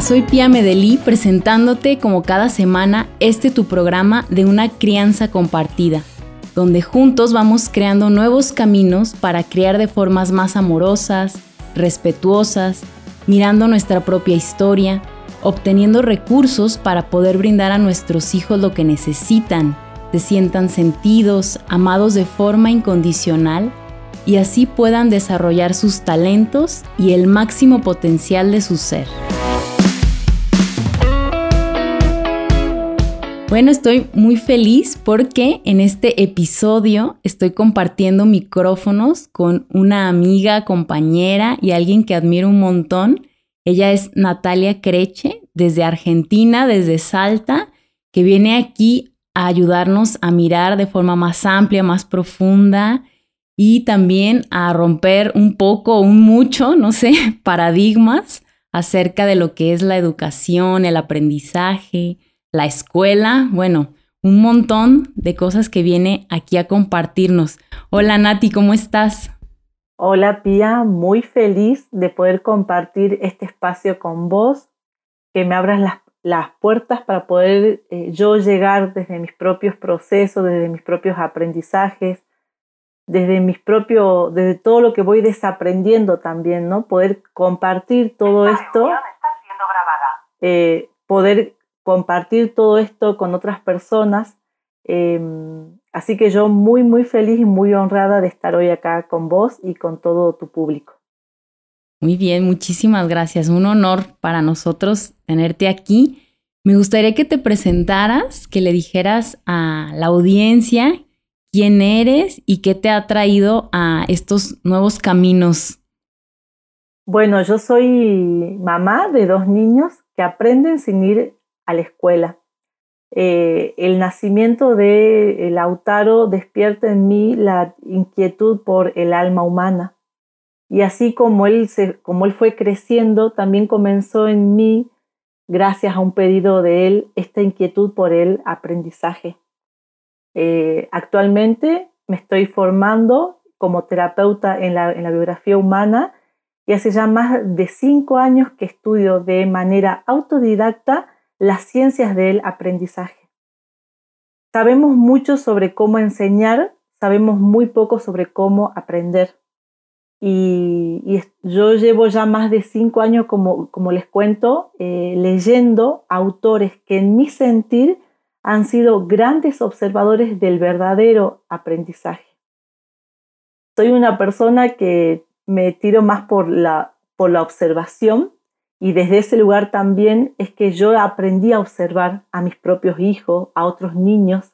Soy Pia Medellí presentándote como cada semana este tu programa de una crianza compartida, donde juntos vamos creando nuevos caminos para criar de formas más amorosas, respetuosas, mirando nuestra propia historia, obteniendo recursos para poder brindar a nuestros hijos lo que necesitan, se sientan sentidos, amados de forma incondicional y así puedan desarrollar sus talentos y el máximo potencial de su ser. Bueno, estoy muy feliz porque en este episodio estoy compartiendo micrófonos con una amiga, compañera y alguien que admiro un montón. Ella es Natalia Creche, desde Argentina, desde Salta, que viene aquí a ayudarnos a mirar de forma más amplia, más profunda y también a romper un poco, un mucho, no sé, paradigmas acerca de lo que es la educación, el aprendizaje, la escuela, bueno, un montón de cosas que viene aquí a compartirnos. Hola Nati, ¿cómo estás? Hola Pía, muy feliz de poder compartir este espacio con vos, que me abras las, las puertas para poder eh, yo llegar desde mis propios procesos, desde mis propios aprendizajes, desde mis propios, desde todo lo que voy desaprendiendo también, ¿no? Poder compartir todo esto. Eh, poder compartir todo esto con otras personas. Em, así que yo muy, muy feliz y muy honrada de estar hoy acá con vos y con todo tu público. Muy bien, muchísimas gracias. Un honor para nosotros tenerte aquí. Me gustaría que te presentaras, que le dijeras a la audiencia quién eres y qué te ha traído a estos nuevos caminos. Bueno, yo soy mamá de dos niños que aprenden sin ir a la escuela. Eh, el nacimiento de Lautaro despierta en mí la inquietud por el alma humana. Y así como él, como él fue creciendo, también comenzó en mí, gracias a un pedido de él, esta inquietud por el aprendizaje. Eh, actualmente me estoy formando como terapeuta en la, en la biografía humana y hace ya más de cinco años que estudio de manera autodidacta las ciencias del aprendizaje. Sabemos mucho sobre cómo enseñar, sabemos muy poco sobre cómo aprender. Y, yo llevo ya más de cinco años, como, les cuento, eh, leyendo autores que en mi sentir han sido grandes observadores del verdadero aprendizaje. Soy una persona que me tiro más por la, por la observación y desde ese lugar también es que yo aprendí a observar a mis propios hijos, a otros niños.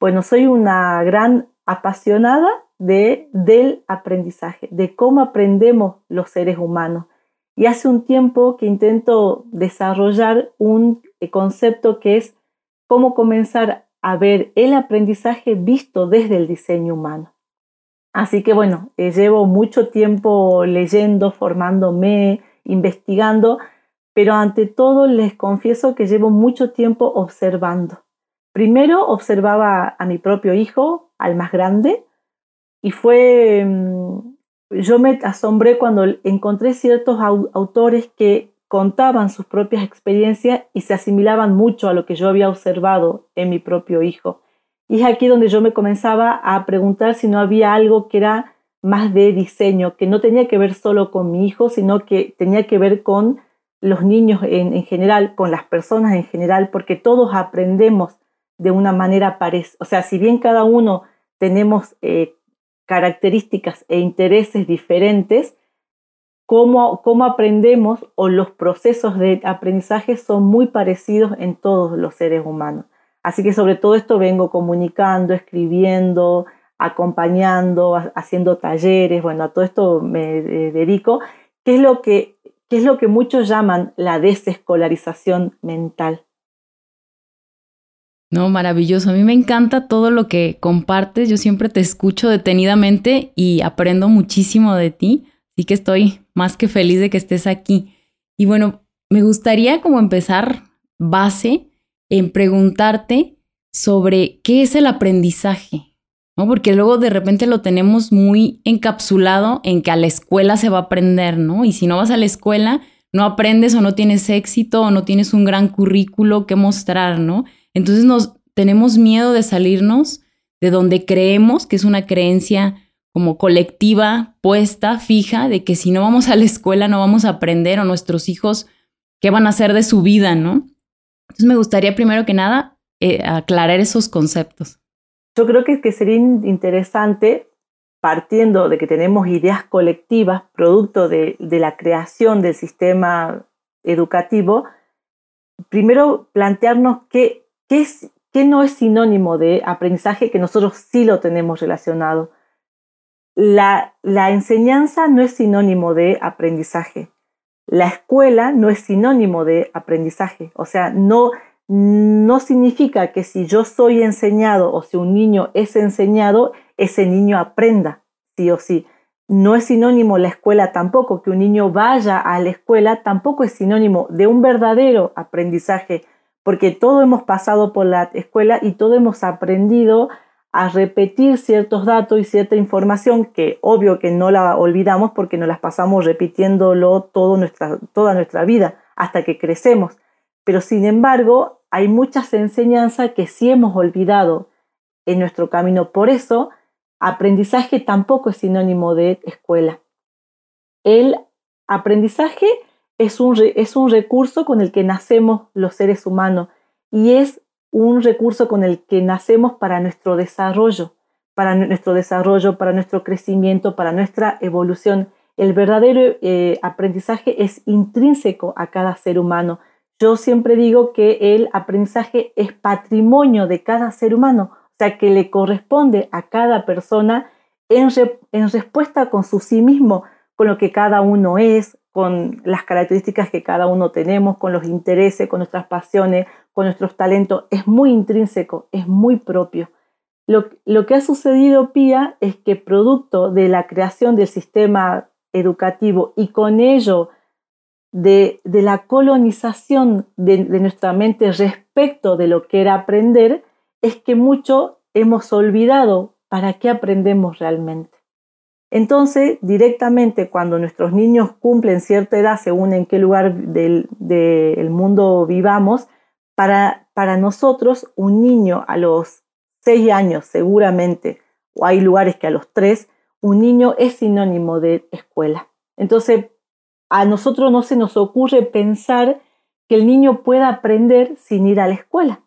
Bueno, soy una gran apasionada de, del aprendizaje, de cómo aprendemos los seres humanos. Y hace un tiempo que intento desarrollar un eh, concepto que es cómo comenzar a ver el aprendizaje visto desde el diseño humano. Así que bueno, eh, llevo mucho tiempo leyendo, formándome, investigando, pero ante todo les confieso que llevo mucho tiempo observando. Primero observaba a mi propio hijo, al más grande, y fue, mm, yo me asombré cuando encontré ciertos autores que contaban sus propias experiencias y se asimilaban mucho a lo que yo había observado en mi propio hijo. Y es aquí donde yo me comenzaba a preguntar si no había algo que era más de diseño, que no tenía que ver solo con mi hijo, sino que tenía que ver con los niños en, general, con las personas en general, porque todos aprendemos de una manera parecida. O sea, si bien cada uno tenemos eh, características e intereses diferentes, cómo, cómo aprendemos o los procesos de aprendizaje son muy parecidos en todos los seres humanos. Así que sobre todo esto vengo comunicando, escribiendo, acompañando, haciendo talleres, bueno, a todo esto me eh, dedico, ¿Qué es lo que, es lo que muchos llaman la desescolarización mental. No, maravilloso. A mí me encanta todo lo que compartes. Yo siempre te escucho detenidamente y aprendo muchísimo de ti. Así que estoy más que feliz de que estés aquí. Y bueno, me gustaría como empezar base en preguntarte sobre qué es el aprendizaje. ¿No? Porque luego de repente lo tenemos muy encapsulado en que a la escuela se va a aprender, ¿no? Y si no vas a la escuela, no aprendes o no tienes éxito o no tienes un gran currículo que mostrar, ¿no? Entonces nos tenemos miedo de salirnos de donde creemos, que es una creencia como colectiva, puesta, fija, de que si no vamos a la escuela no vamos a aprender o nuestros hijos, ¿qué van a hacer de su vida, no? Entonces me gustaría primero que nada eh, aclarar esos conceptos. Yo creo que, que sería interesante, partiendo de que tenemos ideas colectivas, producto de, de la creación del sistema educativo, primero plantearnos qué, qué, es, qué no es sinónimo de aprendizaje que nosotros sí lo tenemos relacionado. La, la, enseñanza no es sinónimo de aprendizaje. La escuela no es sinónimo de aprendizaje. O sea, no, no significa que si yo soy enseñado o si un niño es enseñado, ese niño aprenda, sí o sí. No es sinónimo la escuela tampoco, que un niño vaya a la escuela tampoco es sinónimo de un verdadero aprendizaje, porque todo hemos pasado por la escuela y todo hemos aprendido a repetir ciertos datos y cierta información que obvio que no la olvidamos porque nos las pasamos repitiéndolo todo nuestra, toda nuestra vida hasta que crecemos. Pero sin embargo, hay muchas enseñanzas que sí hemos olvidado en nuestro camino. Por eso, aprendizaje tampoco es sinónimo de escuela. El aprendizaje es un, es un recurso con el que nacemos los seres humanos y es un recurso con el que nacemos para nuestro desarrollo, para nuestro desarrollo, para nuestro crecimiento, para nuestra evolución. El verdadero eh, aprendizaje es intrínseco a cada ser humano. Yo siempre digo que el aprendizaje es patrimonio de cada ser humano, o sea, que le corresponde a cada persona en, respuesta con su sí mismo, con lo que cada uno es, con las características que cada uno tenemos, con los intereses, con nuestras pasiones, con nuestros talentos, es muy intrínseco, es muy propio. Lo, que ha sucedido, Pía, es que producto de la creación del sistema educativo y con ello de, de la colonización de, nuestra mente respecto de lo que era aprender, es que mucho hemos olvidado para qué aprendemos realmente. Entonces, directamente cuando nuestros niños cumplen cierta edad, según en qué lugar del, mundo vivamos, para, para nosotros un niño a los 6 años seguramente, o hay lugares que a los 3, un niño es sinónimo de escuela. Entonces, a nosotros no se nos ocurre pensar que el niño pueda aprender sin ir a la escuela.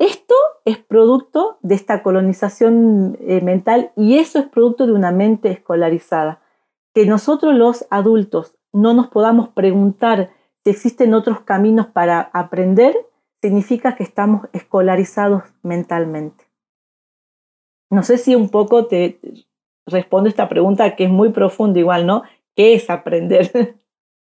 Esto es producto de esta colonización eh, mental y eso es producto de una mente escolarizada. Que nosotros los adultos no nos podamos preguntar si existen otros caminos para aprender, significa que estamos escolarizados mentalmente. No sé si un poco te respondo esta pregunta que es muy profunda igual, ¿no? ¿Qué es aprender?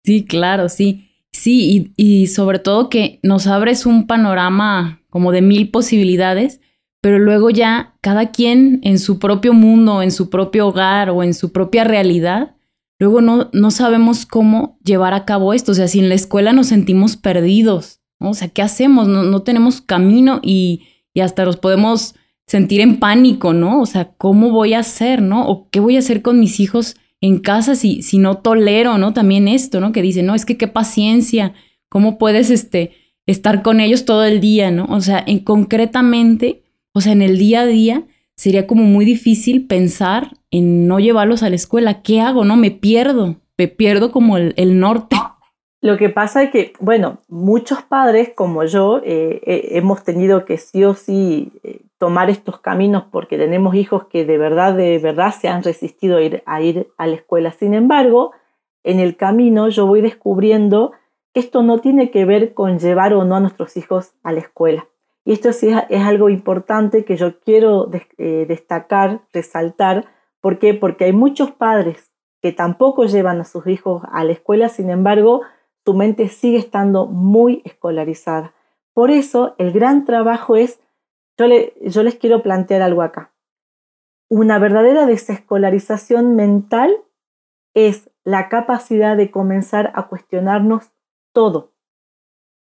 Sí, claro, sí. Sí, y, y sobre todo que nos abres un panorama como de mil posibilidades, pero luego ya cada quien en su propio mundo, en su propio hogar o en su propia realidad, luego no, no sabemos cómo llevar a cabo esto. O sea, si en la escuela nos sentimos perdidos, ¿no? o sea, ¿qué hacemos? No, no tenemos camino y, y hasta nos podemos sentir en pánico, ¿no? O sea, ¿cómo voy a hacer, no? ¿O qué voy a hacer con mis hijos en casa si, si no tolero, ¿no? También esto, ¿no? Que dice, no, es que qué paciencia, ¿cómo puedes, este, estar con ellos todo el día, ¿no? O sea, en concretamente, o sea, en el día a día sería como muy difícil pensar en no llevarlos a la escuela. ¿Qué hago? No, me pierdo, me pierdo como el, norte. Lo que pasa es que, bueno, muchos padres como yo eh, eh, hemos tenido que sí o sí eh, tomar estos caminos porque tenemos hijos que de verdad, de verdad se han resistido a ir, a ir a la escuela. Sin embargo, en el camino yo voy descubriendo esto no tiene que ver con llevar o no a nuestros hijos a la escuela. Y esto sí es, algo importante que yo quiero eh, destacar, resaltar. ¿Por qué? Porque hay muchos padres que tampoco llevan a sus hijos a la escuela, sin embargo, su mente sigue estando muy escolarizada. Por eso, el gran trabajo es, yo, les quiero plantear algo acá. Una verdadera desescolarización mental es la capacidad de comenzar a cuestionarnos todo,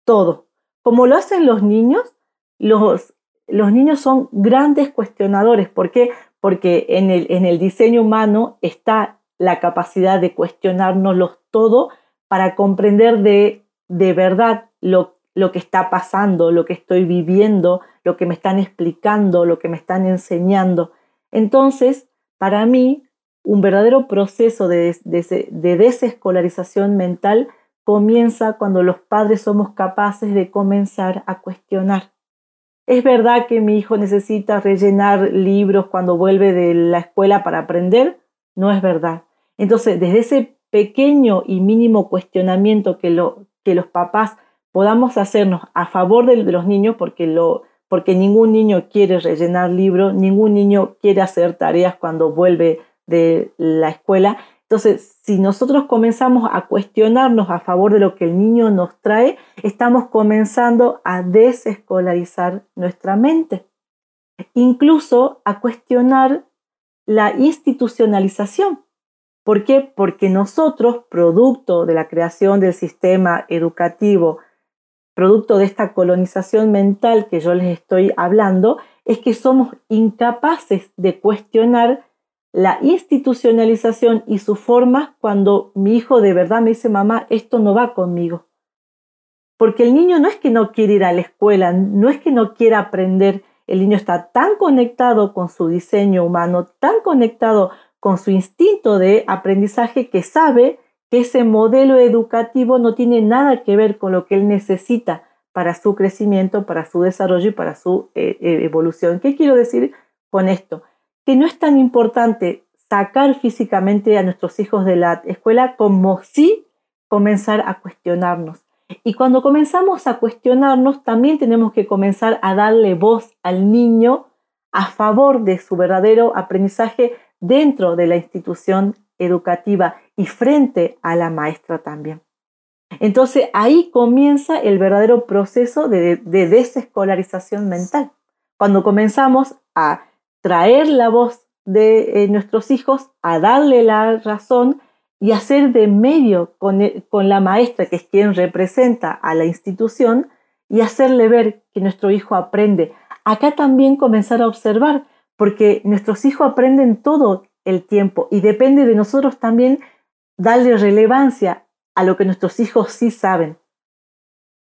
todo. Como lo hacen los niños, los, niños son grandes cuestionadores. ¿Por qué? Porque en el, diseño humano está la capacidad de cuestionárnoslo todo para comprender de, de verdad lo, lo que está pasando, lo que estoy viviendo, lo que me están explicando, lo que me están enseñando. Entonces, para mí, un verdadero proceso de, desescolarización mental comienza cuando los padres somos capaces de comenzar a cuestionar. ¿Es verdad que mi hijo necesita rellenar libros cuando vuelve de la escuela para aprender? No es verdad. Entonces, desde ese pequeño y mínimo cuestionamiento que, lo, que los papás podamos hacernos a favor de, los niños, porque, lo, porque ningún niño quiere rellenar libros, ningún niño quiere hacer tareas cuando vuelve de la escuela. Entonces, si nosotros comenzamos a cuestionarnos a favor de lo que el niño nos trae, estamos comenzando a desescolarizar nuestra mente. Incluso a cuestionar la institucionalización. ¿Por qué? Porque nosotros, producto de la creación del sistema educativo, producto de esta colonización mental que yo les estoy hablando, es que somos incapaces de cuestionar la institucionalización y su forma cuando mi hijo de verdad me dice, mamá, esto no va conmigo. Porque el niño no es que no quiere ir a la escuela, no es que no quiera aprender, el niño está tan conectado con su diseño humano, tan conectado con su instinto de aprendizaje que sabe que ese modelo educativo no tiene nada que ver con lo que él necesita para su crecimiento, para su desarrollo y para su eh, eh, evolución. ¿Qué quiero decir con esto? que no es tan importante sacar físicamente a nuestros hijos de la escuela como sí comenzar a cuestionarnos. Y cuando comenzamos a cuestionarnos, también tenemos que comenzar a darle voz al niño a favor de su verdadero aprendizaje dentro de la institución educativa y frente a la maestra también. Entonces ahí comienza el verdadero proceso de, de desescolarización mental. Cuando comenzamos a traer la voz de eh, nuestros hijos, a darle la razón y hacer de medio con, con la maestra, que es quien representa a la institución, y hacerle ver que nuestro hijo aprende. Acá también comenzar a observar, porque nuestros hijos aprenden todo el tiempo y depende de nosotros también darle relevancia a lo que nuestros hijos sí saben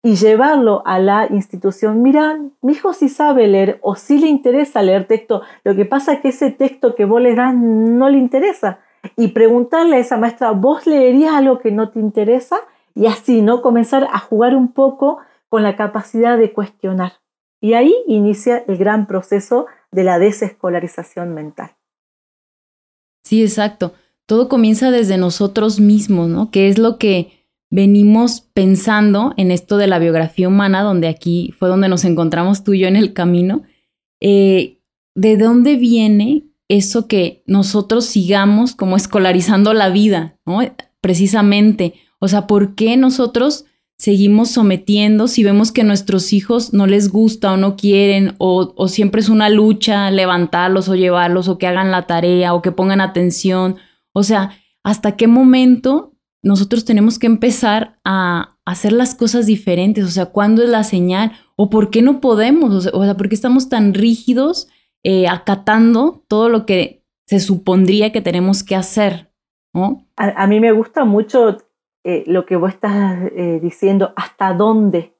y llevarlo a la institución. Mira, mi hijo sí sabe leer o sí le interesa leer texto. Lo que pasa es que ese texto que vos le das no le interesa. Y preguntarle a esa maestra, ¿vos leerías algo que no te interesa? Y así, ¿no? Comenzar a jugar un poco con la capacidad de cuestionar. Y ahí inicia el gran proceso de la desescolarización mental. Sí, exacto. Todo comienza desde nosotros mismos, ¿no? Que es lo que venimos pensando en esto de la biografía humana, donde aquí fue donde nos encontramos tú y yo en el camino, eh, ¿de dónde viene eso que nosotros sigamos como escolarizando la vida, ¿no? Precisamente, o sea, ¿por qué nosotros seguimos sometiendo si vemos que nuestros hijos no les gusta o no quieren o siempre es una lucha levantarlos o llevarlos o que hagan la tarea o que pongan atención? O sea, ¿hasta qué momento nosotros tenemos que empezar a hacer las cosas diferentes, o sea, ¿cuándo es la señal? ¿O por qué no podemos? O sea, ¿por qué estamos tan rígidos eh, acatando todo lo que se supondría que tenemos que hacer? A, mí me gusta mucho eh, lo que vos estás eh, diciendo, hasta dónde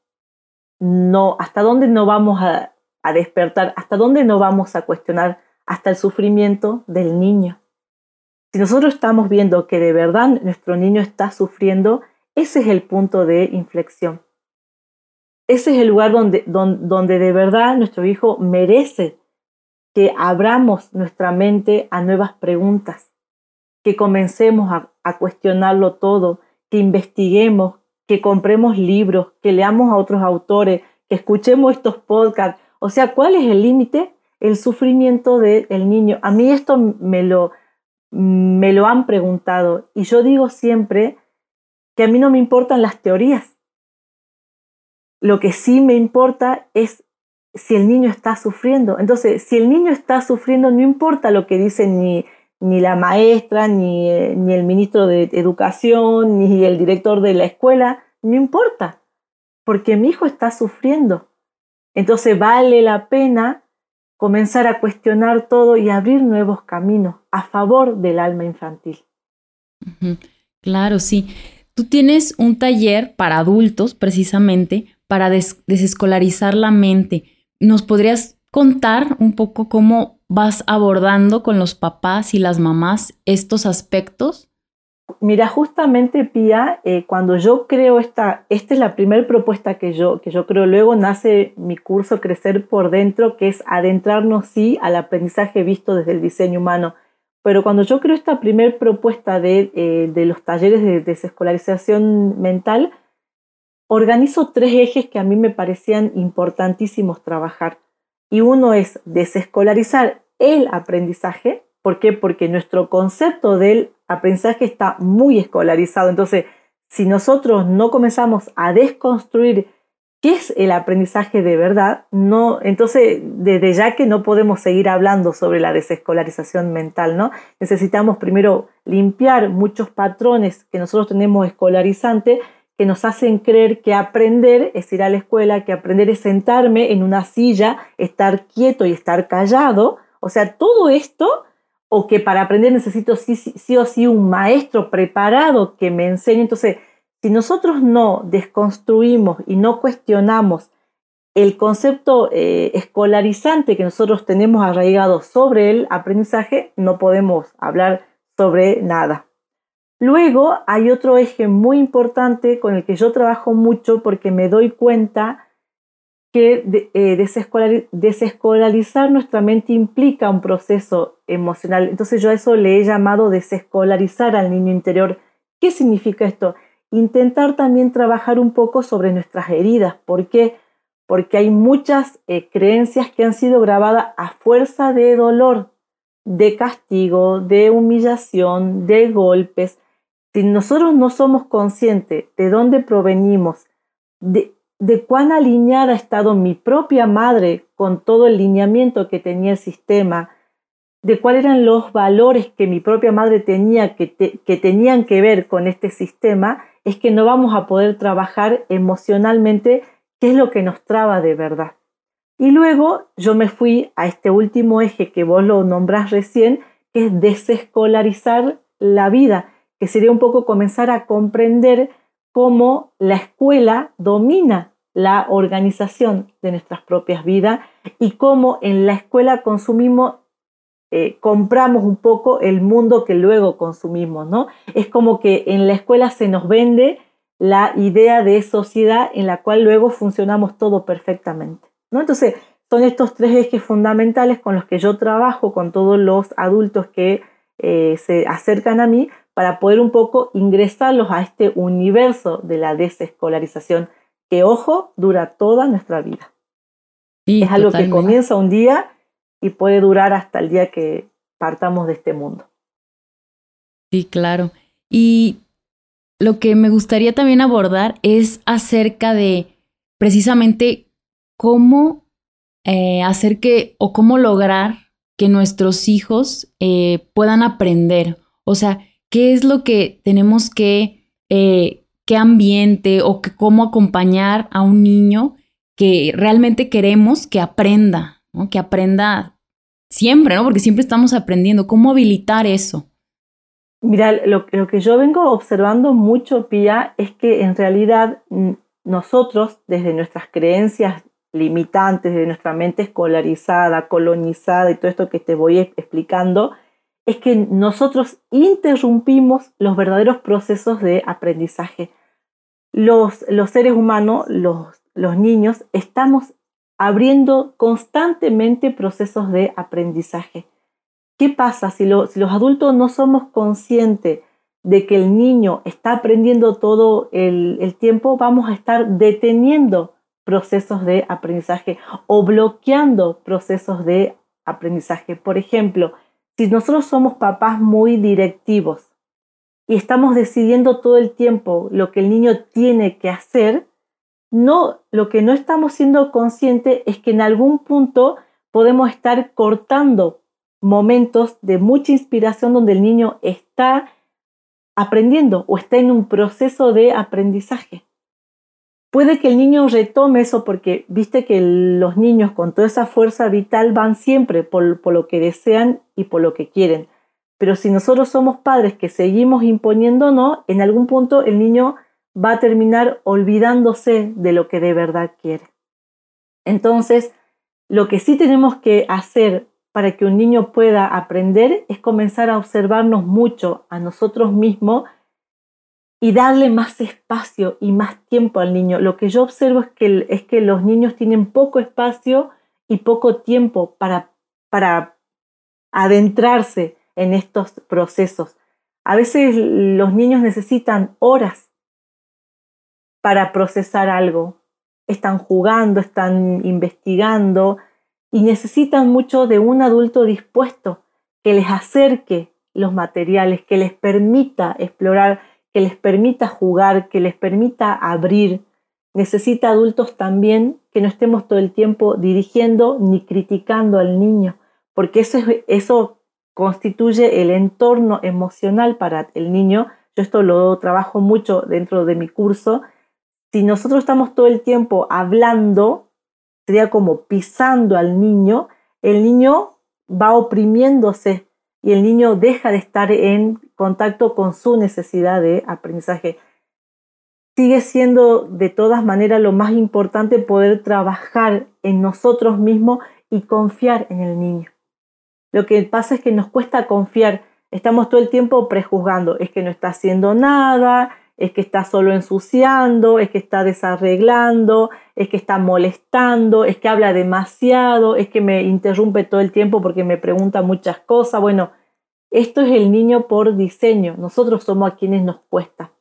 no, hasta dónde no vamos a despertar, hasta dónde no vamos a cuestionar hasta el sufrimiento del niño. Si nosotros estamos viendo que de verdad nuestro niño está sufriendo, ese es el punto de inflexión. Ese es el lugar donde, donde, de verdad nuestro hijo merece que abramos nuestra mente a nuevas preguntas, que comencemos a, cuestionarlo todo, que investiguemos, que compremos libros, que leamos a otros autores, que escuchemos estos podcasts. O sea, ¿cuál es el límite? El sufrimiento del niño. A mí esto me lo, me lo han preguntado y yo digo siempre que a mí no me importan las teorías. Lo que sí me importa es si el niño está sufriendo. Entonces, si el niño está sufriendo, no importa lo que dice ni, ni la maestra, ni, eh, ni el ministro de Educación, ni el director de la escuela, no importa, porque mi hijo está sufriendo. Entonces vale la pena comenzar a cuestionar todo y abrir nuevos caminos a favor del alma infantil. Claro, sí. tú tienes un taller para adultos precisamente para desescolarizar la mente. ¿Nos podrías contar un poco cómo vas abordando con los papás y las mamás estos aspectos? Mira, justamente Pía, eh, cuando yo creo esta, esta es la primera propuesta que yo, que yo creo, luego nace mi curso Crecer por Dentro, que es adentrarnos, sí, al aprendizaje visto desde el diseño humano. Pero cuando yo creo esta primera propuesta de, eh, de los talleres de desescolarización mental, organizo tres ejes que a mí me parecían importantísimos trabajar. Y uno es desescolarizar el aprendizaje. ¿Por qué? Porque nuestro concepto del aprendizaje está muy escolarizado. Entonces, si nosotros no comenzamos a desconstruir qué es el aprendizaje de verdad, no, entonces desde ya que no podemos seguir hablando sobre la desescolarización mental, ¿no? Necesitamos primero limpiar muchos patrones que nosotros tenemos escolarizantes que nos hacen creer que aprender es ir a la escuela, que aprender es sentarme en una silla, estar quieto y estar callado. O sea, todo esto o que para aprender necesito sí, o sí un maestro preparado que me enseñe. Entonces, si nosotros no desconstruimos y no cuestionamos el concepto eh, escolarizante que nosotros tenemos arraigado sobre el aprendizaje, no podemos hablar sobre nada. Luego hay otro eje muy importante con el que yo trabajo mucho porque me doy cuenta que eh, desescolarizar nuestra mente implica un proceso emocional. Entonces yo a eso le he llamado desescolarizar al niño interior. ¿Qué significa esto? Intentar también trabajar un poco sobre nuestras heridas. ¿Por qué? Porque hay muchas eh, creencias que han sido grabadas a fuerza de dolor, de castigo, de humillación, de golpes. Si nosotros no somos conscientes de dónde provenimos, de, de cuán alineada ha estado mi propia madre con todo el lineamiento que tenía el sistema, de cuáles eran los valores que mi propia madre tenía que, que tenían que ver con este sistema, es que no vamos a poder trabajar emocionalmente qué es lo que nos traba de verdad. Y luego yo me fui a este último eje que vos lo nombrás recién, que es desescolarizar la vida, que sería un poco comenzar a comprender cómo la escuela domina la organización de nuestras propias vidas y cómo en la escuela consumimos, eh, compramos un poco el mundo que luego consumimos, ¿no? Es como que en la escuela se nos vende la idea de sociedad en la cual luego funcionamos todo perfectamente, ¿no? Entonces, son estos tres ejes fundamentales con los que yo trabajo con todos los adultos que eh, se acercan a mí para poder un poco ingresarlos a este universo de la desescolarización que, ojo, dura toda nuestra vida. es algo que comienza un día y puede durar hasta el día que partamos de este mundo. Sí, claro. Y lo que me gustaría también abordar es acerca de precisamente cómo eh, hacer que o cómo lograr que nuestros hijos eh, puedan aprender. O sea, ¿qué es lo que tenemos que eh, qué ambiente o cómo acompañar a un niño que realmente queremos que aprenda, que aprenda siempre, ¿no? porque siempre estamos aprendiendo, cómo habilitar eso. Mira, lo, lo que yo vengo observando mucho, Pía, es que en realidad nosotros, desde nuestras creencias limitantes, de nuestra mente escolarizada, colonizada y todo esto que te voy explicando, es que nosotros interrumpimos los verdaderos procesos de aprendizaje. Los, los seres humanos, los, los niños, estamos abriendo constantemente procesos de aprendizaje. ¿Qué pasa si, si, los adultos no somos conscientes de que el niño está aprendiendo todo el, el tiempo? Vamos a estar deteniendo procesos de aprendizaje o bloqueando procesos de aprendizaje. Por ejemplo, si nosotros somos papás muy directivos y estamos decidiendo todo el tiempo lo que el niño tiene que hacer, no, lo que no estamos siendo conscientes es que en algún punto podemos estar cortando momentos de mucha inspiración donde el niño está aprendiendo o está en un proceso de aprendizaje. Puede que el niño retome eso porque viste que los niños con toda esa fuerza vital van siempre por, lo que desean y por lo que quieren. Pero si nosotros somos padres que seguimos imponiéndonos, en algún punto el niño va a terminar olvidándose de lo que de verdad quiere. Entonces, lo que sí tenemos que hacer para que un niño pueda aprender es comenzar a observarnos mucho a nosotros mismos y darle más espacio y más tiempo al niño. Lo que yo observo es que, es que los niños tienen poco espacio y poco tiempo para, para adentrarse en estos procesos. A veces los niños necesitan horas para procesar algo. Están jugando, están investigando y necesitan mucho de un adulto dispuesto que les acerque los materiales, que les permita explorar que les permita jugar, que les permita abrir. Necesita adultos también que no estemos todo el tiempo dirigiendo ni criticando al niño, porque eso, eso constituye el entorno emocional para el niño. Yo esto lo trabajo mucho dentro de mi curso. Si nosotros estamos todo el tiempo hablando, sería como pisando al niño, el niño va oprimiéndose y el niño deja de estar en contacto con su necesidad de aprendizaje. Sigue siendo de todas maneras lo más importante poder trabajar en nosotros mismos y confiar en el niño. Lo que pasa es que nos cuesta confiar, estamos todo el tiempo prejuzgando, es que no está haciendo nada, es que está solo ensuciando, es que está desarreglando, es que está molestando, es que habla demasiado, es que me interrumpe todo el tiempo porque me pregunta muchas cosas. Bueno, esto es el niño por diseño, nosotros somos a quienes nos cuesta.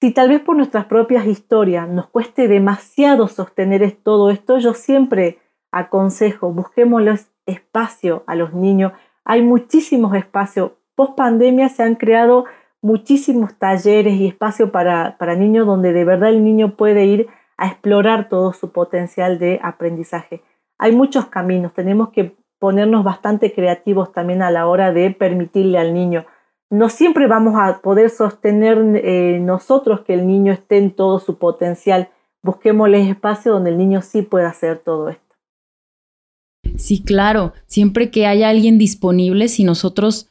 Si tal vez por nuestras propias historias nos cueste demasiado sostener todo esto, yo siempre aconsejo, busquémosles espacio a los niños. Hay muchísimos espacios. Post pandemia se han creado muchísimos talleres y espacio para, para niños donde de verdad el niño puede ir a explorar todo su potencial de aprendizaje. Hay muchos caminos, tenemos que ponernos bastante creativos también a la hora de permitirle al niño. No siempre vamos a poder sostener eh, nosotros que el niño esté en todo su potencial. Busquémosle espacio donde el niño sí pueda hacer todo esto. Sí, claro, siempre que haya alguien disponible, si nosotros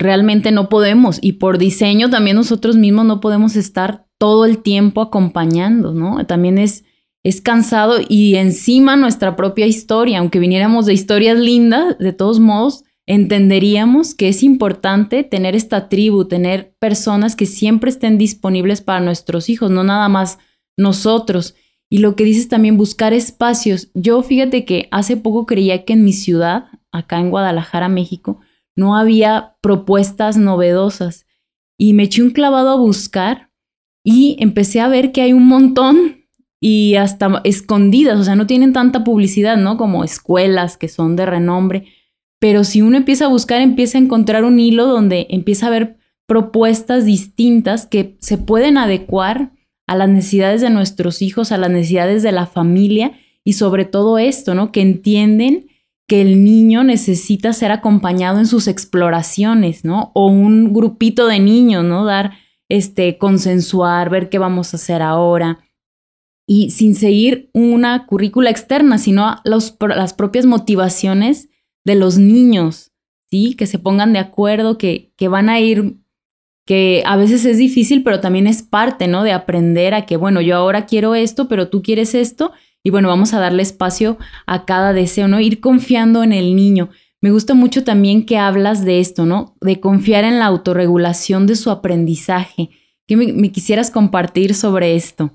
realmente no podemos. Y por diseño también nosotros mismos no podemos estar todo el tiempo acompañando, ¿no? También es, es cansado y encima nuestra propia historia, aunque viniéramos de historias lindas, de todos modos, entenderíamos que es importante tener esta tribu, tener personas que siempre estén disponibles para nuestros hijos, no nada más nosotros. Y lo que dices también, buscar espacios. Yo fíjate que hace poco creía que en mi ciudad, acá en Guadalajara, México, no había propuestas novedosas. Y me eché un clavado a buscar y empecé a ver que hay un montón y hasta escondidas, o sea, no tienen tanta publicidad, ¿no? Como escuelas que son de renombre. Pero si uno empieza a buscar, empieza a encontrar un hilo donde empieza a ver propuestas distintas que se pueden adecuar a las necesidades de nuestros hijos, a las necesidades de la familia y sobre todo esto, ¿no? Que entienden que el niño necesita ser acompañado en sus exploraciones, ¿no? O un grupito de niños, ¿no? Dar, este, consensuar, ver qué vamos a hacer ahora. Y sin seguir una currícula externa, sino las propias motivaciones de los niños, ¿sí? Que se pongan de acuerdo, que, que van a ir, que a veces es difícil, pero también es parte, ¿no? De aprender a que, bueno, yo ahora quiero esto, pero tú quieres esto, y bueno, vamos a darle espacio a cada deseo, ¿no? Ir confiando en el niño. Me gusta mucho también que hablas de esto, ¿no? De confiar en la autorregulación de su aprendizaje. ¿Qué me, quisieras compartir sobre esto?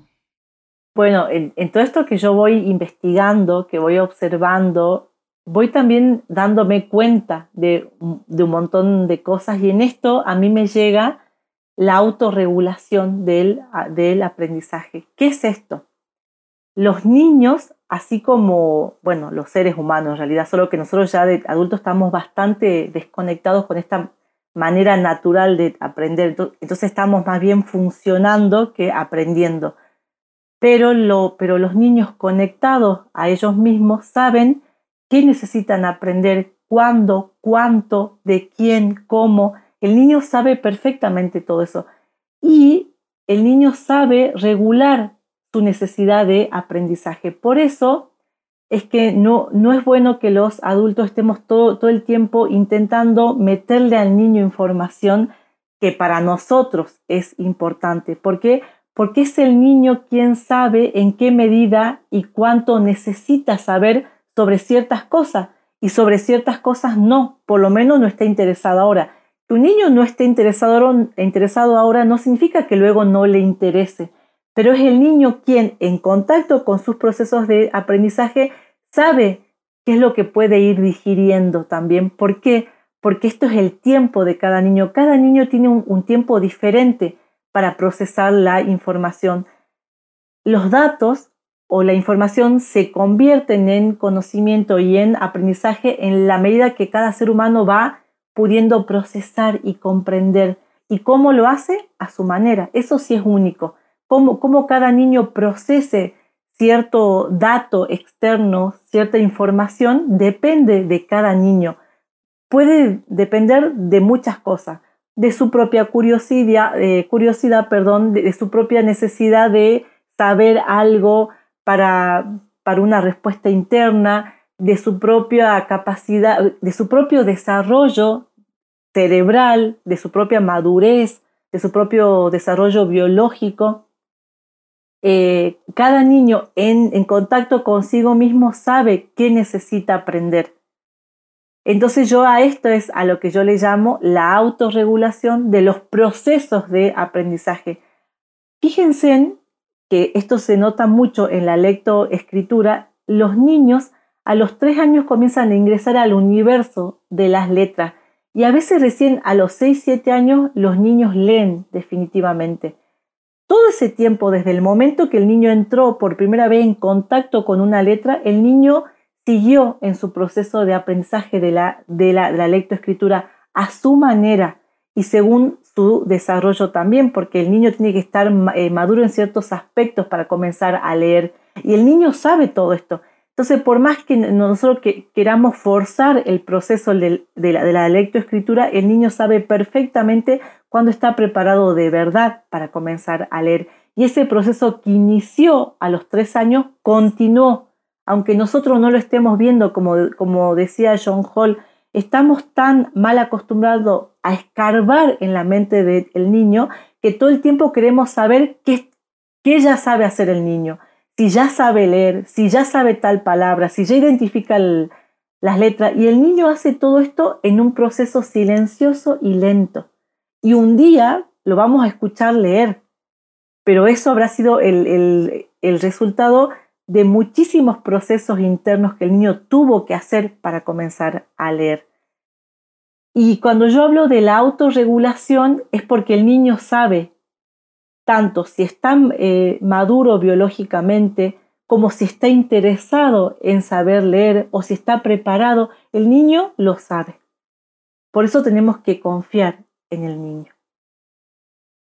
Bueno, en, todo esto que yo voy investigando, que voy observando, voy también dándome cuenta de, de, un montón de cosas y en esto a mí me llega la autorregulación del, del aprendizaje. ¿Qué es esto? Los niños, así como, bueno, los seres humanos en realidad, solo que nosotros ya de adultos estamos bastante desconectados con esta manera natural de aprender, entonces estamos más bien funcionando que aprendiendo. Pero, lo, pero los niños conectados a ellos mismos saben qué necesitan aprender, cuándo, cuánto, de quién, cómo. El niño sabe perfectamente todo eso. Y el niño sabe regular necesidad de aprendizaje. Por eso, es que no, no es bueno que los adultos estemos todo, todo el tiempo intentando meterle al niño información que para nosotros es importante. ¿Por qué? Porque es el niño quien sabe en qué medida y cuánto necesita saber sobre ciertas cosas y sobre ciertas cosas no, por lo menos no está interesado ahora. Que un niño no esté interesado, interesado ahora no significa que luego no le interese pero es el niño quien en contacto con sus procesos de aprendizaje sabe qué es lo que puede ir digiriendo también. ¿Por qué? Porque esto es el tiempo de cada niño. Cada niño tiene un, tiempo diferente para procesar la información. Los datos o la información se convierten en conocimiento y en aprendizaje en la medida que cada ser humano va pudiendo procesar y comprender. ¿Y cómo lo hace? A su manera. Eso sí es único cómo, cada niño procese cierto dato externo, cierta información, depende de cada niño. Puede depender de muchas cosas, de su propia curiosidad, eh, curiosidad perdón, de, su propia necesidad de saber algo para, para una respuesta interna, de su propia capacidad, de su propio desarrollo cerebral, de su propia madurez, de su propio desarrollo biológico. Eh, cada niño en, contacto consigo mismo sabe qué necesita aprender. Entonces yo a esto es a lo que yo le llamo la autorregulación de los procesos de aprendizaje. Fíjense que esto se nota mucho en la lectoescritura. Los niños a los tres años comienzan a ingresar al universo de las letras y a veces recién a los 6, 7 años los niños leen definitivamente. Todo ese tiempo, desde el momento que el niño entró por primera vez en contacto con una letra, el niño siguió en su proceso de aprendizaje de la, de la, lectoescritura a su manera y según su desarrollo también, porque el niño tiene que estar eh, maduro en ciertos aspectos para comenzar a leer. Y el niño sabe todo esto. Entonces, por más que nosotros queramos forzar el proceso de, la, de la lectoescritura, el niño sabe perfectamente cuando está preparado de verdad para comenzar a leer. Y ese proceso que inició a los tres años continuó, aunque nosotros no lo estemos viendo, como, como decía John Hall, estamos tan mal acostumbrados a escarbar en la mente del niño que todo el tiempo queremos saber qué, qué ya sabe hacer el niño, si ya sabe leer, si ya sabe tal palabra, si ya identifica las letras. Y el niño hace todo esto en un proceso silencioso y lento y un día lo vamos a escuchar leer, pero eso habrá sido el, resultado de muchísimos procesos internos que el niño tuvo que hacer para comenzar a leer. Y cuando yo hablo de la autorregulación es porque el niño sabe tanto si está eh, maduro biológicamente como si está interesado en saber leer o si está preparado, el niño lo sabe. Por eso tenemos que confiar en el niño.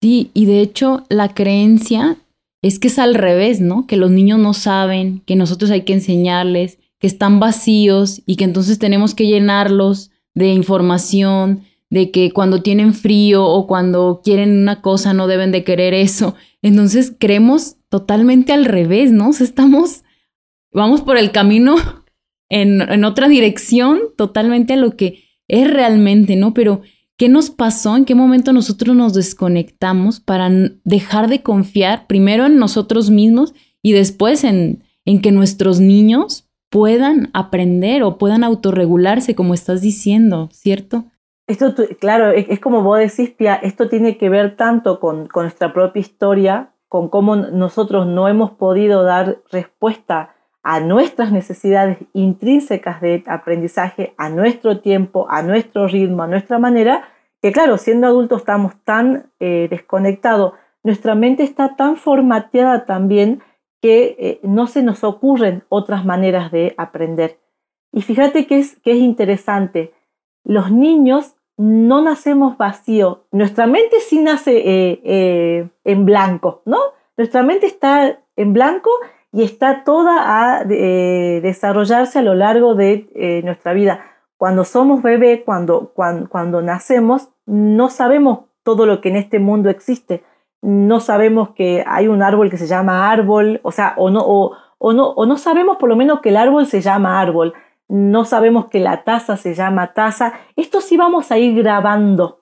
Sí, y de hecho la creencia es que es al revés, ¿no? Que los niños no saben, que nosotros hay que enseñarles, que están vacíos y que entonces tenemos que llenarlos de información, de que cuando tienen frío o cuando quieren una cosa no deben de querer eso. Entonces creemos totalmente al revés, ¿no? estamos, vamos por el camino en, en otra dirección, totalmente a lo que es realmente, ¿no? Pero ¿Qué nos pasó? ¿En qué momento nosotros nos desconectamos para dejar de confiar primero en nosotros mismos y después en, en que nuestros niños puedan aprender o puedan autorregularse, como estás diciendo, ¿cierto? Esto, claro, es, como vos decís, Pia, esto tiene que ver tanto con, con nuestra propia historia, con cómo nosotros no hemos podido dar respuesta a nuestras necesidades intrínsecas de aprendizaje, a nuestro tiempo, a nuestro ritmo, a nuestra manera, que claro, siendo adultos estamos tan eh, desconectados, nuestra mente está tan formateada también que eh, no se nos ocurren otras maneras de aprender. Y fíjate que es, que es interesante, los niños no nacemos vacío, nuestra mente sí nace eh, en blanco, ¿no? Nuestra mente está en blanco y está toda a eh, desarrollarse a lo largo de eh, nuestra vida. Cuando somos bebé, cuando, cuando, nacemos, no sabemos todo lo que en este mundo existe. No sabemos que hay un árbol que se llama árbol, o sea, o, no, o no, o no sabemos por lo menos que el árbol se llama árbol, no sabemos que la taza se llama taza. Esto sí vamos a ir grabando.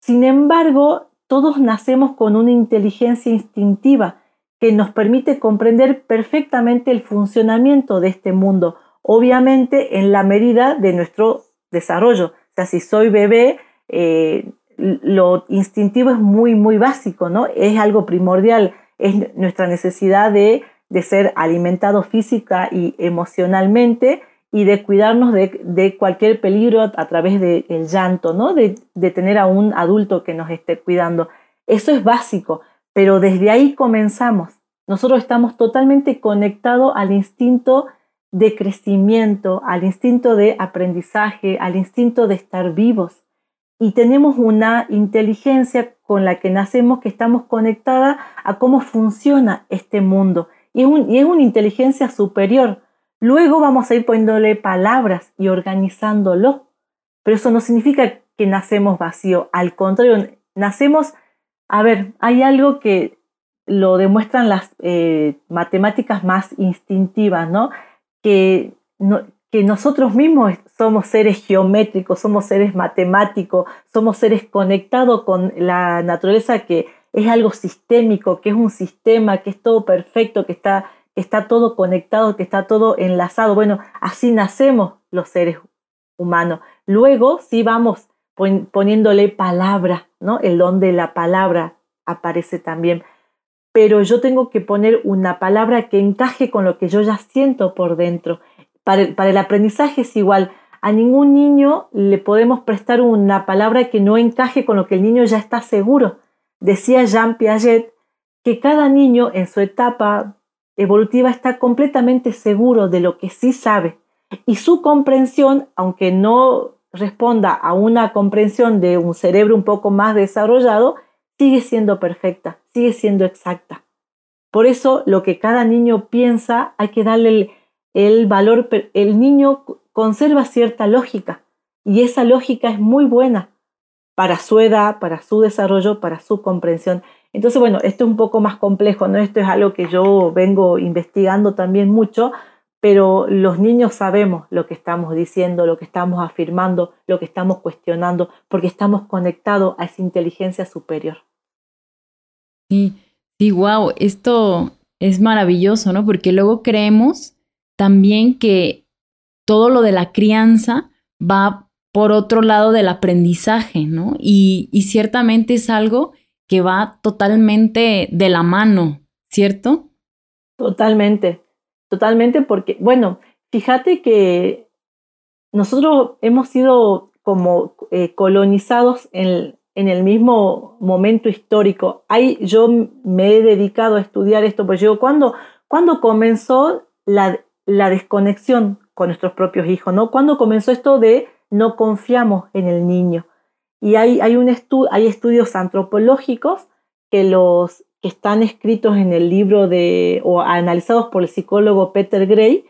Sin embargo, todos nacemos con una inteligencia instintiva que nos permite comprender perfectamente el funcionamiento de este mundo, obviamente en la medida de nuestro desarrollo. O sea, si soy bebé, eh, lo instintivo es muy, muy básico, ¿no? Es algo primordial, es nuestra necesidad de, ser alimentado física y emocionalmente y de cuidarnos de, cualquier peligro a, través del llanto, ¿no? De, de tener a un adulto que nos esté cuidando. Eso es básico, pero desde ahí comenzamos. Nosotros estamos totalmente conectados al instinto de crecimiento, al instinto de aprendizaje, al instinto de estar vivos. Y tenemos una inteligencia con la que nacemos que estamos conectada a cómo funciona este mundo. Y es, y es una inteligencia superior. Luego vamos a ir poniéndole palabras y organizándolo. Pero eso no significa que nacemos vacío. Al contrario, nacemos a ver, hay algo que lo demuestran las eh, matemáticas más instintivas, ¿no? Que, que nosotros mismos somos seres geométricos, somos seres matemáticos, somos seres conectados con la naturaleza que es algo sistémico, que es un sistema, que es todo perfecto, que está, está todo conectado, que está todo enlazado. Bueno, así nacemos los seres humanos. Luego, sí vamos poniéndole palabra, ¿no? El don de la palabra aparece también. Pero yo tengo que poner una palabra que encaje con lo que yo ya siento por dentro. Para el, para el aprendizaje es igual. A ningún niño le podemos prestar una palabra que no encaje con lo que el niño ya está seguro. Decía Jean Piaget que cada niño en su etapa evolutiva está completamente seguro de lo que sí sabe y su comprensión, aunque no responda a una comprensión de un cerebro un poco más desarrollado, sigue siendo perfecta, sigue siendo exacta. Por eso lo que cada niño piensa hay que darle el, valor, el niño conserva cierta lógica y esa lógica es muy buena para su edad, para su desarrollo, para su comprensión. Entonces, bueno, esto es un poco más complejo, ¿no? Esto es algo que yo vengo investigando también mucho, pero los niños sabemos lo que estamos diciendo, lo que estamos afirmando, lo que estamos cuestionando, porque estamos conectados a esa inteligencia superior. Sí, sí, wow, esto es maravilloso, ¿no? Porque luego creemos también que todo lo de la crianza va por otro lado del aprendizaje, ¿no? Y, y ciertamente es algo que va totalmente de la mano, ¿cierto? Totalmente. Totalmente, porque, bueno, fíjate que nosotros hemos sido como eh, colonizados en, en, el mismo momento histórico. Ahí yo me he dedicado a estudiar esto, pues yo, ¿cuándo, cuando comenzó la, la desconexión con nuestros propios hijos? ¿no? ¿Cuándo comenzó esto de no confiamos en el niño? Y hay, hay, un hay estudios antropológicos que los que están escritos en el libro de, o analizados por el psicólogo Peter Gray,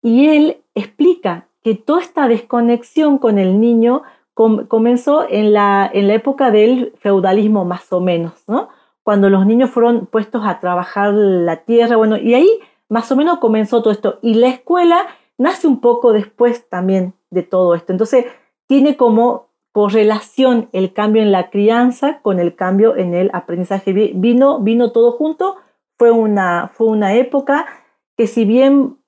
y él explica que toda esta desconexión con el niño comenzó en la, en la época del feudalismo más o menos, ¿no? cuando los niños fueron puestos a trabajar la tierra, bueno, y ahí más o menos comenzó todo esto. Y la escuela nace un poco después también de todo esto. Entonces, tiene como correlación el cambio en la crianza con el cambio en el aprendizaje. Vino, vino todo junto, fue una, fue una época que si bien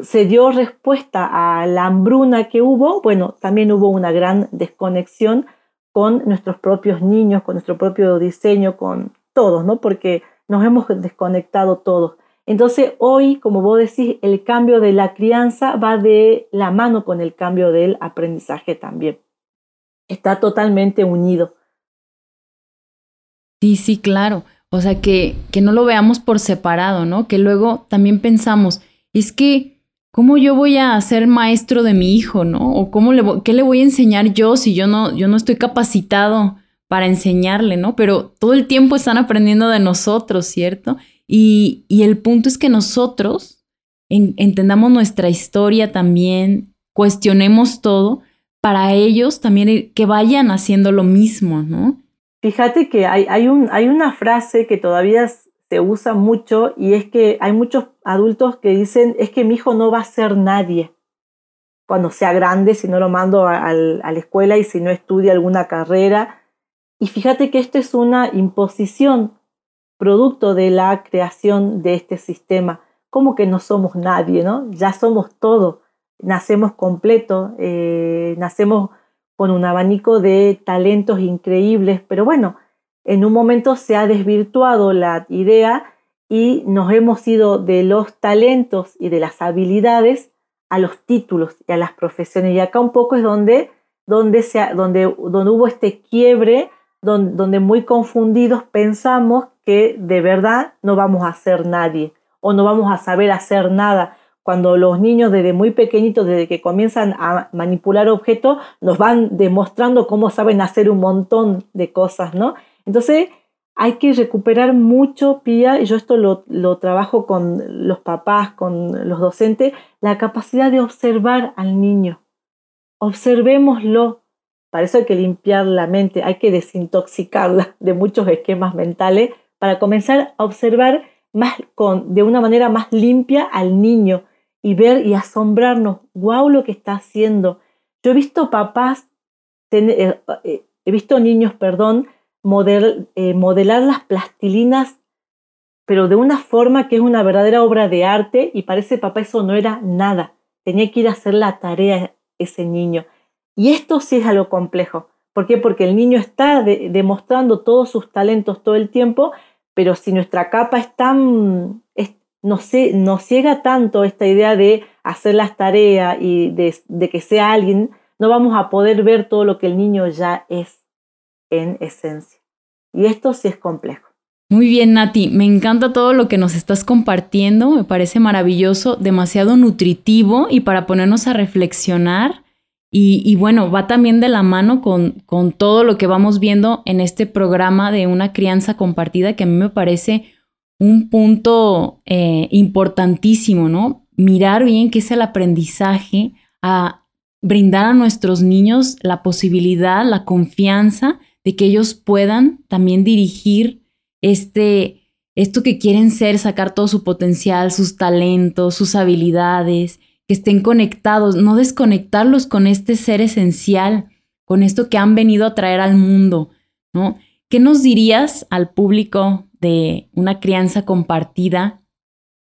se dio respuesta a la hambruna que hubo, bueno, también hubo una gran desconexión con nuestros propios niños, con nuestro propio diseño, con todos, ¿no? Porque nos hemos desconectado todos. Entonces hoy, como vos decís, el cambio de la crianza va de la mano con el cambio del aprendizaje también está totalmente unido. Sí, sí, claro. O sea, que, que no lo veamos por separado, ¿no? Que luego también pensamos, es que, ¿cómo yo voy a ser maestro de mi hijo, ¿no? O cómo le, qué le voy a enseñar yo si yo no, yo no estoy capacitado para enseñarle, ¿no? Pero todo el tiempo están aprendiendo de nosotros, ¿cierto? Y, y el punto es que nosotros entendamos nuestra historia también, cuestionemos todo para ellos también que vayan haciendo lo mismo, ¿no? Fíjate que hay, hay, un, hay una frase que todavía se usa mucho y es que hay muchos adultos que dicen, es que mi hijo no va a ser nadie cuando sea grande, si no lo mando a, la escuela y si no estudia alguna carrera. Y fíjate que esto es una imposición producto de la creación de este sistema. Como que no somos nadie, ¿no? Ya somos todo. Nacemos completo, eh, nacemos con un abanico de talentos increíbles, pero bueno, en un momento se ha desvirtuado la idea y nos hemos ido de los talentos y de las habilidades a los títulos y a las profesiones. Y acá un poco es donde, donde, donde, donde hubo este quiebre, donde, donde muy confundidos pensamos que de verdad no vamos a ser nadie o no vamos a saber hacer nada. Cuando los niños desde muy pequeñitos, desde que comienzan a manipular objetos, nos van demostrando cómo saben hacer un montón de cosas, ¿no? Entonces, hay que recuperar mucho, Pía, y yo esto lo, lo, trabajo con los papás, con los docentes, la capacidad de observar al niño. Observémoslo. Para eso hay que limpiar la mente, hay que desintoxicarla de muchos esquemas mentales para comenzar a observar más con, de una manera más limpia al niño y ver y asombrarnos, wow lo que está haciendo. Yo he visto papás, eh, eh, he visto niños, perdón, eh, modelar las plastilinas, pero de una forma que es una verdadera obra de arte y parece papá eso no era nada. Tenía que ir a hacer la tarea ese niño. Y esto sí es algo complejo. ¿Por qué? Porque el niño está demostrando todos sus talentos todo el tiempo, pero si nuestra capa es tan, nos, ciega tanto esta idea de hacer las tareas y de que sea alguien, no vamos a poder ver todo lo que el niño ya es en esencia. Y esto sí es complejo. Muy bien, Nati, me encanta todo lo que nos estás compartiendo, me parece maravilloso, demasiado nutritivo y para ponernos a reflexionar. Y, bueno, va también de la mano con, con, todo lo que vamos viendo en este programa de una crianza compartida, que a mí me parece un punto eh, importantísimo, ¿no? Mirar bien qué es el aprendizaje, a brindar a nuestros niños la posibilidad, la confianza de que ellos puedan también dirigir este, esto que quieren ser, sacar todo su potencial, sus talentos, sus habilidades, que estén conectados, no desconectarlos con este ser esencial, con esto que han venido a traer al mundo, ¿no? ¿Qué nos dirías al público de una crianza compartida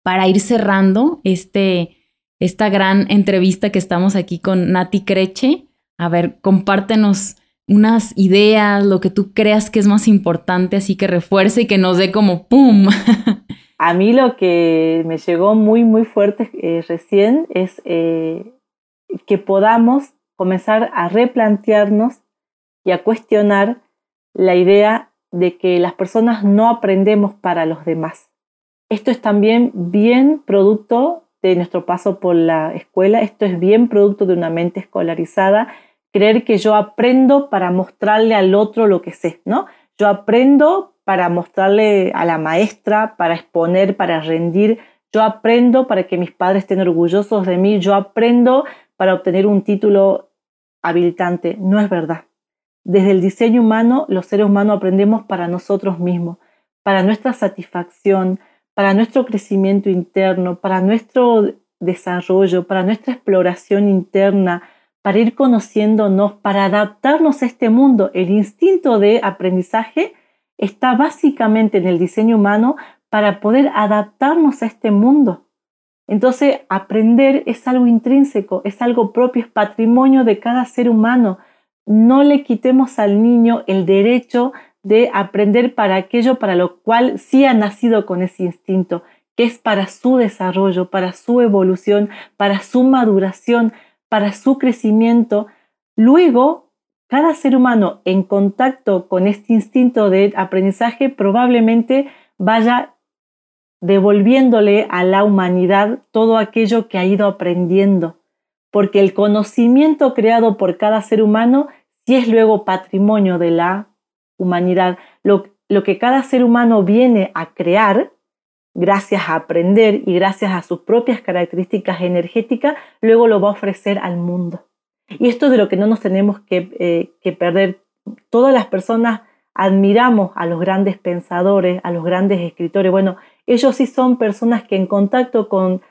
para ir cerrando este, esta gran entrevista que estamos aquí con Nati Creche? A ver, compártenos unas ideas, lo que tú creas que es más importante, así que refuerce y que nos dé como ¡pum! A mí lo que me llegó muy, muy fuerte eh, recién es eh, que podamos comenzar a replantearnos y a cuestionar la idea de que las personas no aprendemos para los demás. Esto es también bien producto de nuestro paso por la escuela, esto es bien producto de una mente escolarizada creer que yo aprendo para mostrarle al otro lo que sé, ¿no? Yo aprendo para mostrarle a la maestra, para exponer, para rendir. Yo aprendo para que mis padres estén orgullosos de mí. Yo aprendo para obtener un título habilitante. No es verdad. Desde el diseño humano, los seres humanos aprendemos para nosotros mismos, para nuestra satisfacción, para nuestro crecimiento interno, para nuestro desarrollo, para nuestra exploración interna, para ir conociéndonos, para adaptarnos a este mundo. El instinto de aprendizaje está básicamente en el diseño humano para poder adaptarnos a este mundo. Entonces, aprender es algo intrínseco, es algo propio, es patrimonio de cada ser humano. No le quitemos al niño el derecho de aprender para aquello para lo cual sí ha nacido con ese instinto, que es para su desarrollo, para su evolución, para su maduración, para su crecimiento. Luego, cada ser humano en contacto con este instinto de aprendizaje probablemente vaya devolviéndole a la humanidad todo aquello que ha ido aprendiendo, porque el conocimiento creado por cada ser humano sí es luego patrimonio de la humanidad. Lo, que cada ser humano viene a crear gracias a aprender y gracias a sus propias características energéticas, luego lo va a ofrecer al mundo. Y esto es de lo que no nos tenemos que, eh, perder. Todas las personas admiramos a los grandes pensadores, a los grandes escritores. Bueno, ellos sí son personas que en contacto con,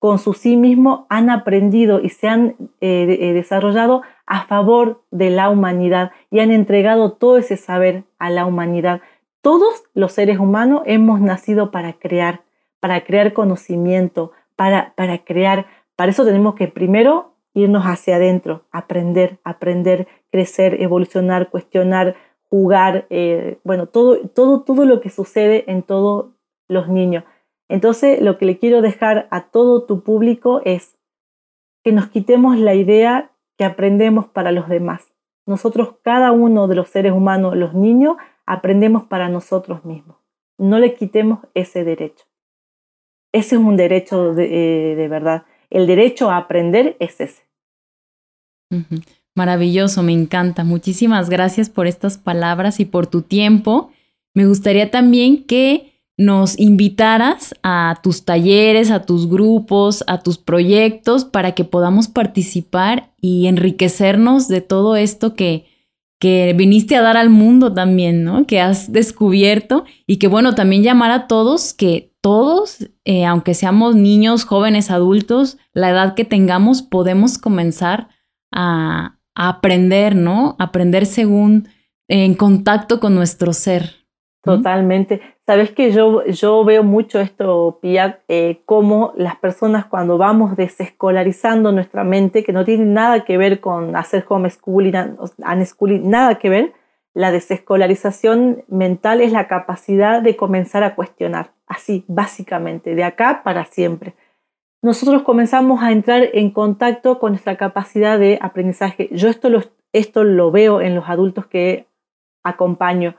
con su sí mismo han aprendido y se han eh, eh, desarrollado a favor de la humanidad y han entregado todo ese saber a la humanidad. Todos los seres humanos hemos nacido para crear, para crear conocimiento, para, para crear. Para eso tenemos que primero irnos hacia adentro, aprender, aprender, crecer, evolucionar, cuestionar, jugar, eh, bueno, todo, todo, todo lo que sucede en todos los niños. Entonces, lo que le quiero dejar a todo tu público es que nos quitemos la idea que aprendemos para los demás. Nosotros, cada uno de los seres humanos, los niños, aprendemos para nosotros mismos. No le quitemos ese derecho. Ese es un derecho de, eh, verdad. El derecho a aprender es ese. Maravilloso, me encanta. Muchísimas gracias por estas palabras y por tu tiempo. Me gustaría también que nos invitaras a tus talleres, a tus grupos, a tus proyectos para que podamos participar y enriquecernos de todo esto que, que viniste a dar al mundo también, ¿no? Que has descubierto y que bueno, también llamar a todos que todos, eh, aunque seamos niños, jóvenes, adultos, la edad que tengamos, podemos comenzar a, aprender, ¿no? Aprender según en contacto con nuestro ser. Totalmente. Sabes que yo, yo veo mucho esto, Pia, eh, como las personas cuando vamos desescolarizando nuestra mente, que no tiene nada que ver con hacer homeschooling, unschooling, nada que ver, la desescolarización mental es la capacidad de comenzar a cuestionar, así, básicamente, de acá para siempre nosotros comenzamos a entrar en contacto con nuestra capacidad de aprendizaje. Yo esto lo, esto lo veo en los adultos que acompaño.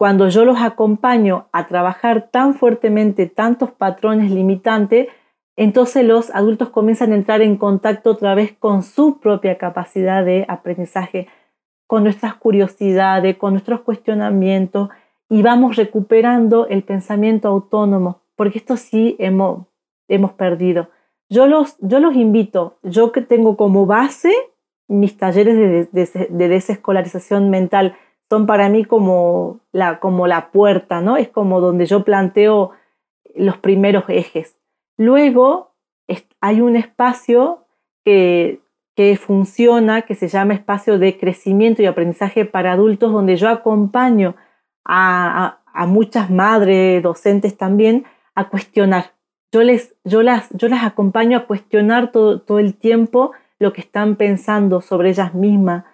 Cuando yo los acompaño a trabajar tan fuertemente tantos patrones limitantes, entonces los adultos comienzan a entrar en contacto otra vez con su propia capacidad de aprendizaje, con nuestras curiosidades, con nuestros cuestionamientos y vamos recuperando el pensamiento autónomo, porque esto sí hemos, hemos perdido. Yo los, yo los invito, yo que tengo como base mis talleres de, desescolarización mental, son para mí como la, como la puerta, ¿no? Es como donde yo planteo los primeros ejes. Luego hay un espacio que, que funciona, que se llama espacio de crecimiento y aprendizaje para adultos, donde yo acompaño a, a muchas madres, docentes también, a cuestionar yo, les, yo, las, yo las acompaño a cuestionar todo, todo el tiempo lo que están pensando sobre ellas mismas,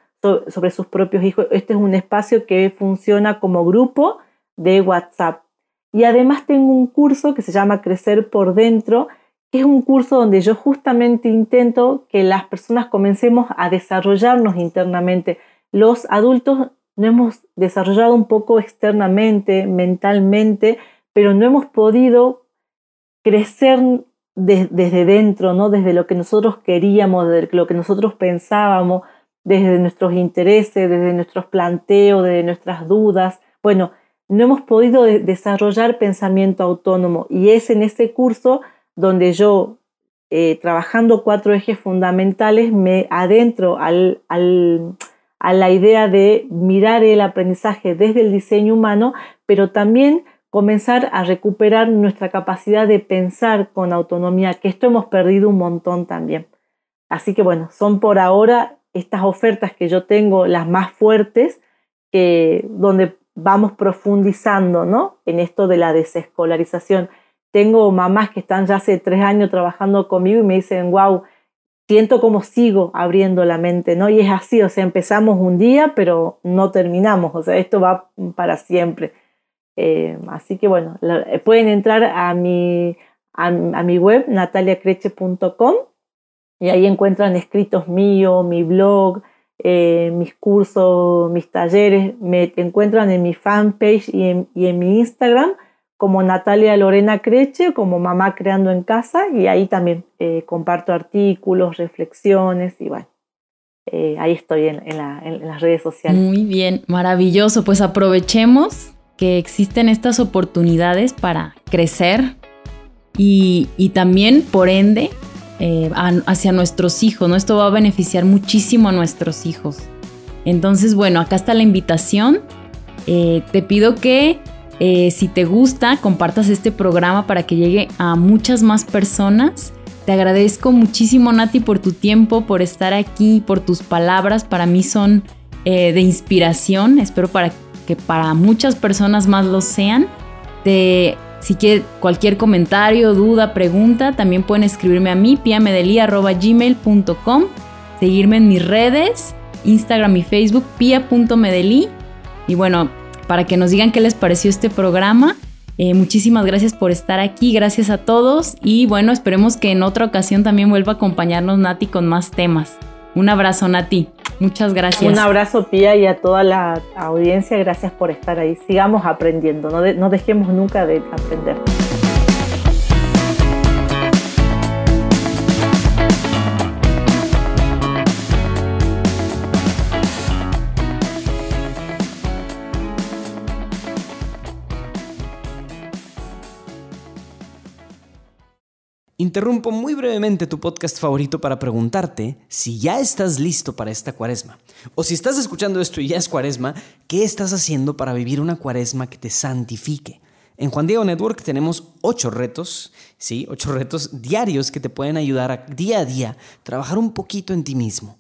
sobre, sus propios hijos. Este es un espacio que funciona como grupo de WhatsApp. Y además tengo un curso que se llama Crecer por Dentro, que es un curso donde yo justamente intento que las personas comencemos a desarrollarnos internamente. Los adultos no hemos desarrollado un poco externamente, mentalmente, pero no hemos podido crecer desde dentro, ¿no? desde lo que nosotros queríamos, desde lo que nosotros pensábamos, desde nuestros intereses, desde nuestros planteos, desde nuestras dudas. Bueno, no hemos podido desarrollar pensamiento autónomo y es en este curso donde yo, eh, trabajando cuatro ejes fundamentales, me adentro al, a la idea de mirar el aprendizaje desde el diseño humano, pero también comenzar a recuperar nuestra capacidad de pensar con autonomía, que esto hemos perdido un montón también. Así que bueno, son por ahora estas ofertas que yo tengo las más fuertes, que, donde vamos profundizando ¿no? en esto de la desescolarización. Tengo mamás que están ya hace tres años trabajando conmigo y me dicen, wow, siento como sigo abriendo la mente, ¿no? Y es así, o sea, empezamos un día, pero no terminamos, o sea, esto va para siempre. Eh, así que bueno, pueden entrar a mi, a, mi web nataliacreche.com y ahí encuentran escritos míos, mi blog, eh, mis cursos, mis talleres. Me encuentran en mi fanpage y en, y en mi Instagram como Natalia Lorena Creche, como Mamá Creando en Casa, y ahí también comparto artículos, reflexiones y bueno. ahí estoy en las redes sociales. Muy bien, maravilloso. Pues aprovechemos que existen estas oportunidades para crecer y, también, por ende, eh, hacia nuestros hijos, ¿no? Esto va a beneficiar muchísimo a nuestros hijos. Entonces, bueno, acá está la invitación Eh, te pido que eh, si te gusta, compartas este programa para que llegue a muchas más personas. Te agradezco muchísimo, Nati, por tu tiempo, por estar aquí, por tus palabras. Para mí son de inspiración. Espero para que para muchas personas más lo sean. Te, si quieres cualquier comentario, duda, pregunta, también pueden escribirme a mí, piamedeli.gmail.com, seguirme en mis redes, Instagram y Facebook, pia.medeli. Y bueno, para que nos digan qué les pareció este programa. Eh, muchísimas gracias por estar aquí, gracias a todos y bueno, esperemos que en otra ocasión también vuelva a acompañarnos Nati con más temas. Un abrazo Nati, muchas gracias. Un abrazo Pía y a toda la audiencia, gracias por estar ahí. Sigamos aprendiendo, no, no dejemos nunca de aprender. Interrumpo muy brevemente tu podcast favorito para preguntarte si ya estás listo para esta cuaresma. O si estás escuchando esto y ya es cuaresma, ¿qué estás haciendo para vivir una cuaresma que te santifique? En Juan Diego Network tenemos ocho retos, sí, ocho retos diarios que te pueden ayudar a día a día trabajar un poquito en ti mismo.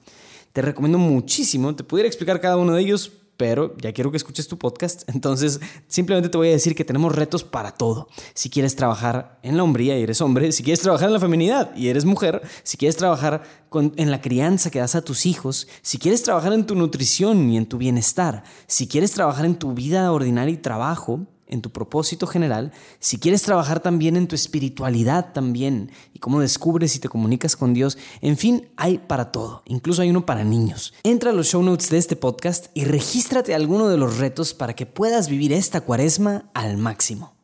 Te recomiendo muchísimo, te pudiera explicar cada uno de ellos, pero ya quiero que escuches tu podcast, entonces simplemente te voy a decir que tenemos retos para todo. Si quieres trabajar en la hombría y eres hombre, si quieres trabajar en la feminidad y eres mujer, si quieres trabajar en la crianza que das a tus hijos, si quieres trabajar en tu nutrición y en tu bienestar, si quieres trabajar en tu vida ordinaria y trabajo, en tu propósito general, si quieres trabajar también en tu espiritualidad también y cómo descubres y te comunicas con Dios, en fin, hay para todo, incluso hay uno para niños. Entra a los show notes de este podcast y regístrate a alguno de los retos para que puedas vivir esta cuaresma al máximo.